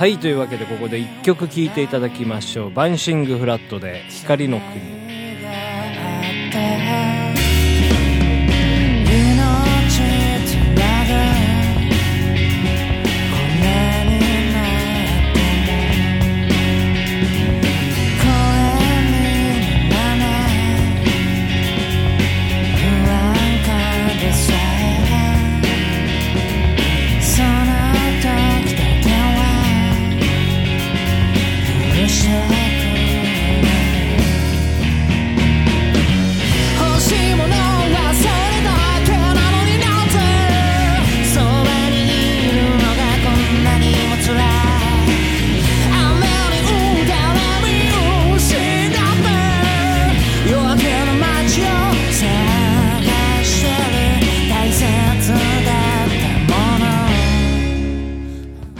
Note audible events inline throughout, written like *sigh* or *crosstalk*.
はいというわけでここで1曲聴いていただきましょう「バンシング・フラット」で「光の国」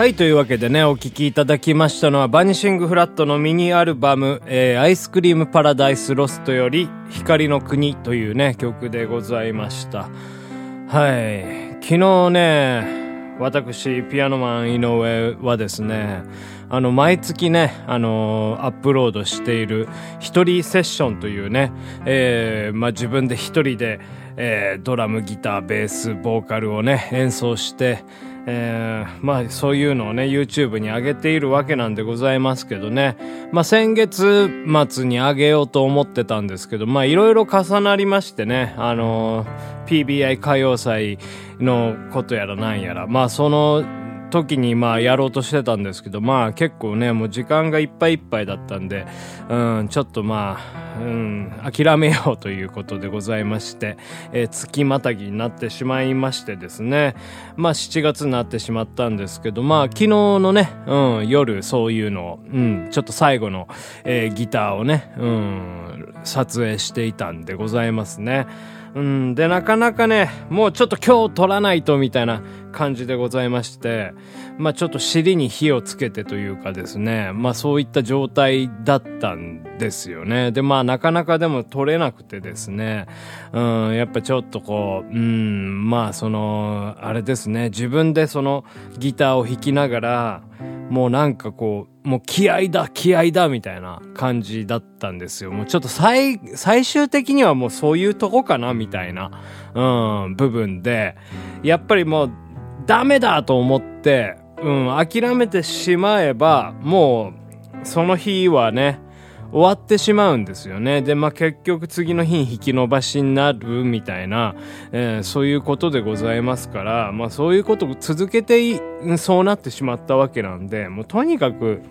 はい、というわけでね、お聴きいただきましたのは、バニシングフラットのミニアルバム、えーアイスクリームパラダイスロストより、光の国というね、曲でございました。はい。昨日ね、私、ピアノマン井上はですね、あの、毎月ね、あのアップロードしている、一人セッションというね、えーまあ、自分で一人で、えードラム、ギター、ベース、ボーカルをね、演奏して、えーまあそういうのをね YouTube に上げているわけなんでございますけどね。まあ先月末に上げようと思ってたんですけどまあいろいろ重なりましてねあのー PBI 歌謡祭のことやらなんやらまあその時にまあやろうとしてたんですけどまあ結構ねもう時間がいっぱいいっぱいだったんでうんちょっとまあうん諦めようということでございまして、えー月またぎになってしまいましてですねまあ7月になってしまったんですけどまあ昨日のね、うん、夜そういうのを、うん、ちょっと最後の、えーギターをね、うん、撮影していたんでございますね。うん、で、なかなかね、もうちょっと今日撮らないとみたいな感じでございまして、まあちょっと尻に火をつけてというかですね、まあそういった状態だったんですよね。で、まあなかなかでも撮れなくてですね、うん、やっぱちょっとこう、うん、まあその、あれですね、自分でそのギターを弾きながら、もうなんかこう、もう気合だ、気合だ、みたいな感じだったんですよ。もうちょっと最、最終的にはもうそういうとこかな、みたいな、うん、部分で、やっぱりもう、ダメだと思って、うん、諦めてしまえば、もう、その日はね、終わってしまうんですよね。で、まあ、結局次の日に引き延ばしになるみたいな、えーそういうことでございますから、まあ、そういうことを続けて、そうなってしまったわけなんで、もうとにかく、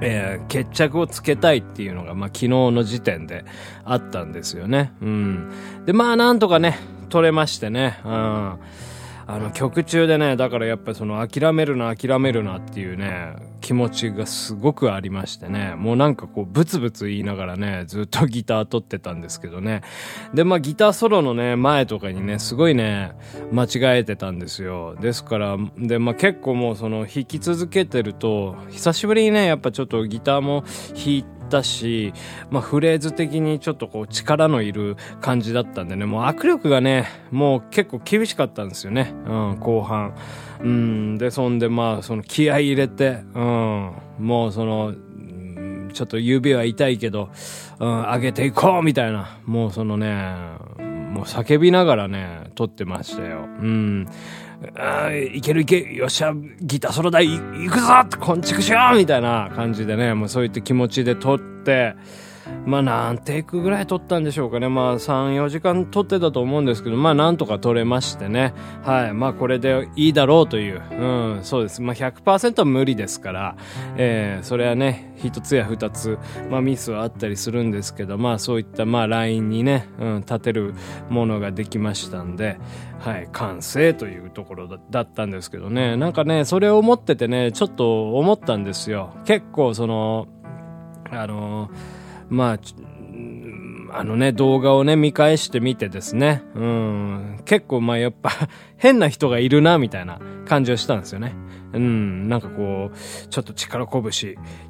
えー決着をつけたいっていうのが、まあ、昨日の時点であったんですよね。うん。で、まあ、なんとかね、取れましてね。うん。あの、曲中でね、だからやっぱりその、諦めるな、諦めるなっていうね、気持ちがすごくありましてね、もうなんかこう、ブツブツ言いながらね、ずっとギター取ってたんですけどね。で、まあ、ギターソロのね、前とかにね、すごいね、間違えてたんですよ。ですから、で、まあ、結構もうその、弾き続けてると、久しぶりにね、やっぱちょっとギターも弾いてたし、まあ、フレーズ的にちょっとこう力のいる感じだったんでね、もう握力がね、もう結構厳しかったんですよね。うん、後半。うん、で、そんでまあ、その気合入れて、うん、もうその、ちょっと指は痛いけど、うん、上げていこうみたいな、もうそのね、もう叫びながらね、撮ってましたよ。うん。あいけるいけよっしゃギターソロ台い行くぞこんちくしようみたいな感じでねもうそういった気持ちで撮ってまあ何テイクぐらい撮ったんでしょうかね。まあ34時間撮ってたと思うんですけどまあなんとか撮れましてね。はい。まあこれでいいだろうという。うんそうです。まあ100%は無理ですから。えー、それはね一つや二つまあミスはあったりするんですけどまあそういったまあラインにね、うん、立てるものができましたんではい。完成というところだったんですけどね。なんかねそれを思っててねちょっと思ったんですよ。結構そのあのーまあ、あのね、動画をね、見返してみてですね、うん、結構まあやっぱ *laughs* 変な人がいるな、みたいな感じはしたんですよね。うん、なんかこう、ちょっと力拳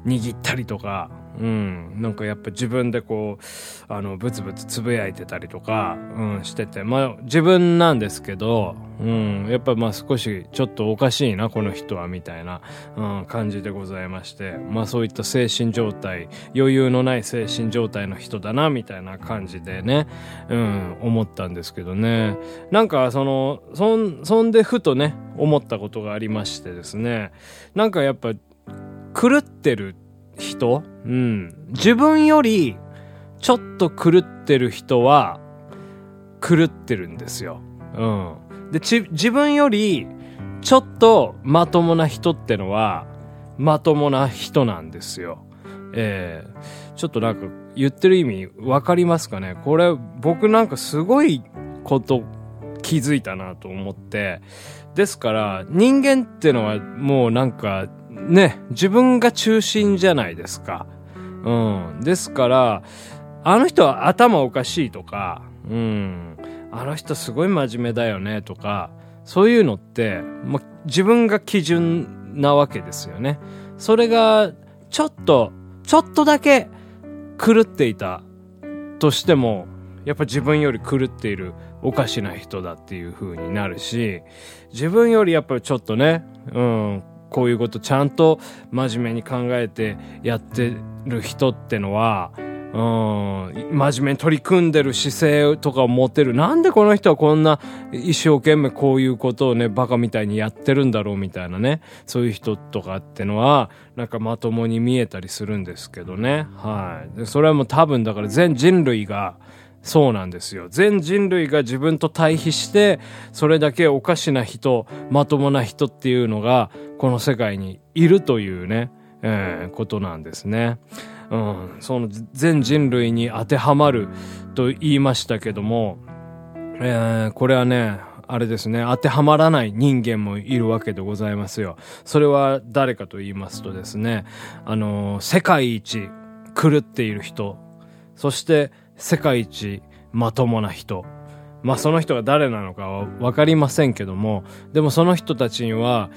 握ったりとか、うん、なんかやっぱ自分でこう、あの、ブツブツつぶやいてたりとか、うん、してて、まあ自分なんですけど、うん、やっぱまあ少しちょっとおかしいな、この人は、みたいな、うん、感じでございまして、まあそういった精神状態、余裕のない精神状態の人だな、みたいな感じでね、うん、思ったんですけどね。なんかその、そん、そんでふとね、思ったことがありましてですね、なんかやっぱ、狂ってる人？うん。自分より、ちょっと狂ってる人は、狂ってるんですよ。うん。で、自分より、ちょっとまともな人ってのは、まともな人なんですよ。ええちょっとなんか言ってる意味わかりますかね？これ僕なんかすごいこと気づいたなと思って。ですから人間ってのはもうなんかね、自分が中心じゃないですか。うん。ですから、あの人は頭おかしいとか、うん。あの人すごい真面目だよねとか、そういうのって、もう自分が基準なわけですよね。それが、ちょっと、ちょっとだけ狂っていたとしても、やっぱ自分より狂っているおかしな人だっていう風になるし、自分よりやっぱりちょっとね、うん、こういうことちゃんと真面目に考えてやってる人ってのは、うん、真面目に取り組んでる姿勢とかを持てる。なんでこの人はこんな一生懸命こういうことをね、バカみたいにやってるんだろうみたいなね。そういう人とかってのは、なんかまともに見えたりするんですけどね。はい。でそれはもう多分だから全人類が、そうなんですよ。全人類が自分と対比して、それだけおかしな人、まともな人っていうのが、この世界にいるというね、えーことなんですね。うん、その全人類に当てはまると言いましたけども、えーこれはね、あれですね、当てはまらない人間もいるわけでございますよ。それは誰かと言いますとですね、あのー世界一狂っている人、そして世界一まともな人。まあその人が誰なのかはわかりませんけども、でもその人たちには、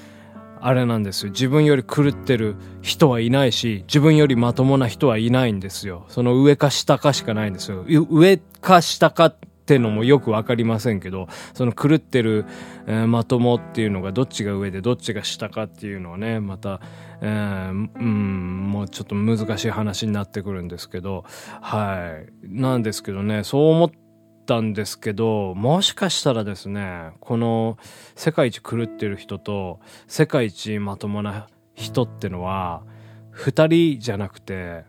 あれなんですよ。自分より狂ってる人はいないし、自分よりまともな人はいないんですよ。その上か下かしかないんですよ。上か下かってのもよくわかりませんけど、その狂ってる、えーまともっていうのがどっちが上でどっちが下かっていうのはね、また、えーうん、もうちょっと難しい話になってくるんですけど、はい。なんですけどね、そう思ってたんですけど、もしかしたらですね、この世界一狂ってる人と世界一まともな人ってのは、二人じゃなくて、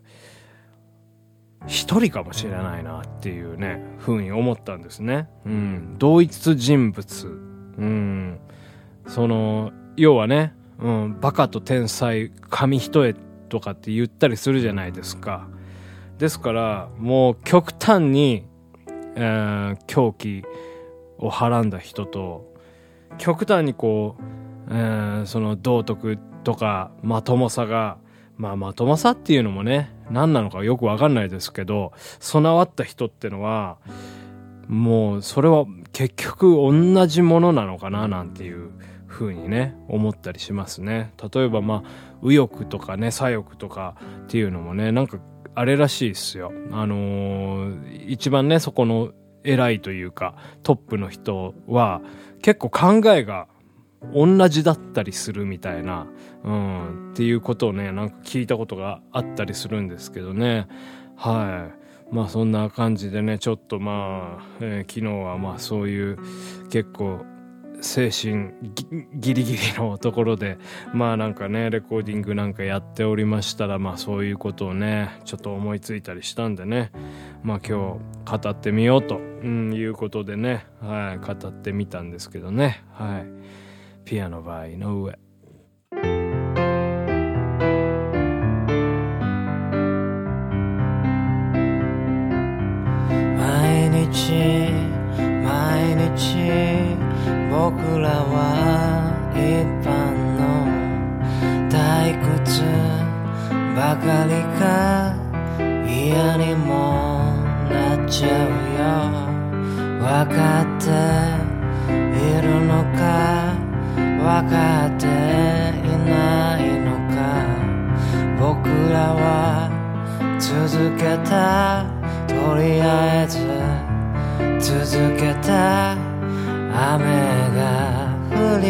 一人かもしれないなっていうね、ふうに思ったんですね。うん。同一人物。うん。その、要はね、うん、バカと天才、紙一重とかって言ったりするじゃないですか。ですから、もう極端に、えー狂気をはらんだ人と、極端にこう、えーその道徳とかまともさが、まあまともさっていうのもね、何なのかよくわかんないですけど、備わった人ってのは、もうそれは結局同じものなのかななんていう風にね、思ったりしますね。例えばまあ、右翼とかね、左翼とかっていうのもね、なんかあれらしいですよ。あのー一番ね、そこの偉いというか、トップの人は結構考えが同じだったりするみたいな、うん、っていうことをね、なんか聞いたことがあったりするんですけどね。はい。まあそんな感じでね、ちょっとまあ、えー昨日はまあそういう結構精神ギリギリのところで、まあなんかね、レコーディングなんかやっておりましたら、まあそういうことをね、ちょっと思いついたりしたんでね、まあ今日語ってみようと、うん、いうことでね、はい、語ってみたんですけどね、はい。ピアノバー井上。毎日毎日僕らは一般の退屈ばかりか嫌にもなっちゃうよ分かっているのか分かっていないのか僕らは続けたとりあえず続けた。雨が降り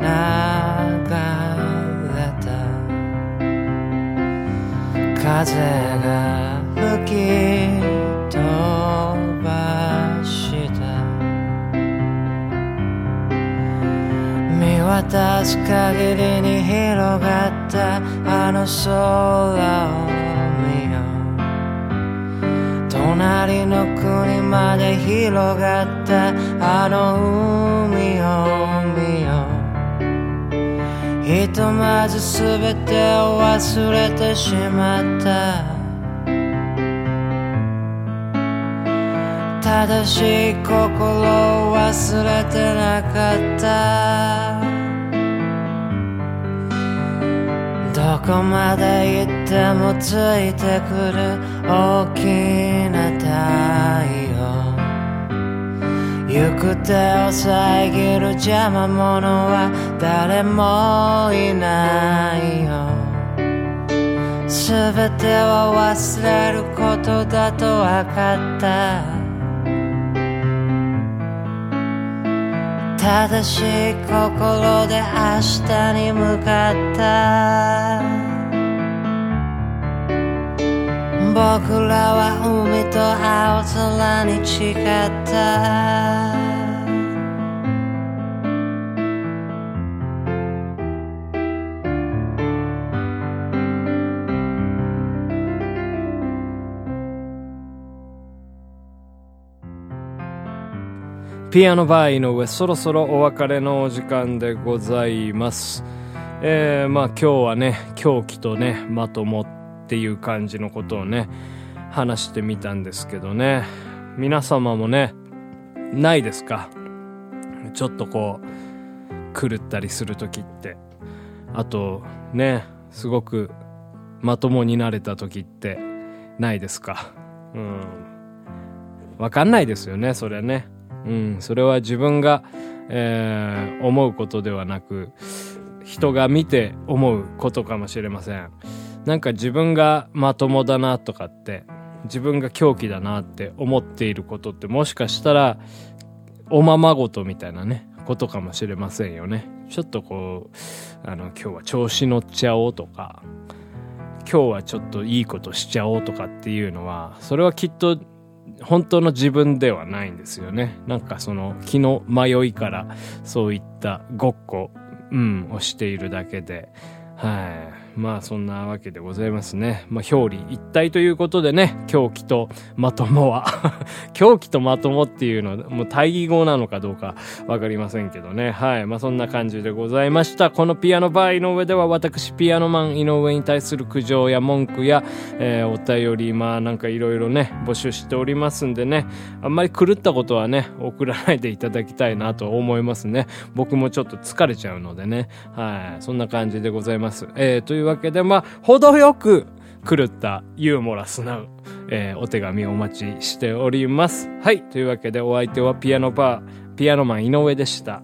流れた。風が吹き飛ばした。見渡す限りに広がった。あの空を見よう。隣の国まで広がった。あの海を見よう。ひとまず全てを忘れてしまった。正しい心を忘れてなかった。どこまで行ってもついてくる大きな太陽行く手を遮る邪魔者は誰もいないよ。全てを忘れることだと分かった。正しい心で明日に向かった。僕らは海と青空に誓ったピアノバー井上そろそろお別れのお時間でございますえー、まあ今日はね狂気とねまともってていう感じのことをね話してみたんですけどね。皆様もねないですか？ちょっとこう狂ったりする時って。あとねすごくまともになれた時ってないですか？うん。わかんないですよねそれはね。うんそれは自分が、えー思うことではなく人が見て思うことかもしれません。なんか自分がまともだなとかって自分が狂気だなって思っていることってもしかしたらおままごとみたいなねことかもしれませんよね。ちょっとこうあの今日は調子乗っちゃおうとか今日はちょっといいことしちゃおうとかっていうのはそれはきっと本当の自分ではないんですよね。なんかその気の迷いからそういったごっこうんをしているだけで。はい。まあそんなわけでございますね。まあ表裏一体ということでね狂気とまともは。*laughs* 狂気とまともっていうのはもう対義語なのかどうかわかりませんけどね。はい。まあそんな感じでございました。このピアノバー井上では私ピアノマン井上に対する苦情や文句や、えーお便りまあなんかいろいろね募集しておりますんでね。あんまり狂ったことはね送らないでいただきたいなと思いますね。僕もちょっと疲れちゃうのでね。はい。そんな感じでございます。えー、というわけでまあ程よく狂ったユーモラスな、えーお手紙をお待ちしております。はい。というわけでお相手はピアノバーピアノマン井上でした。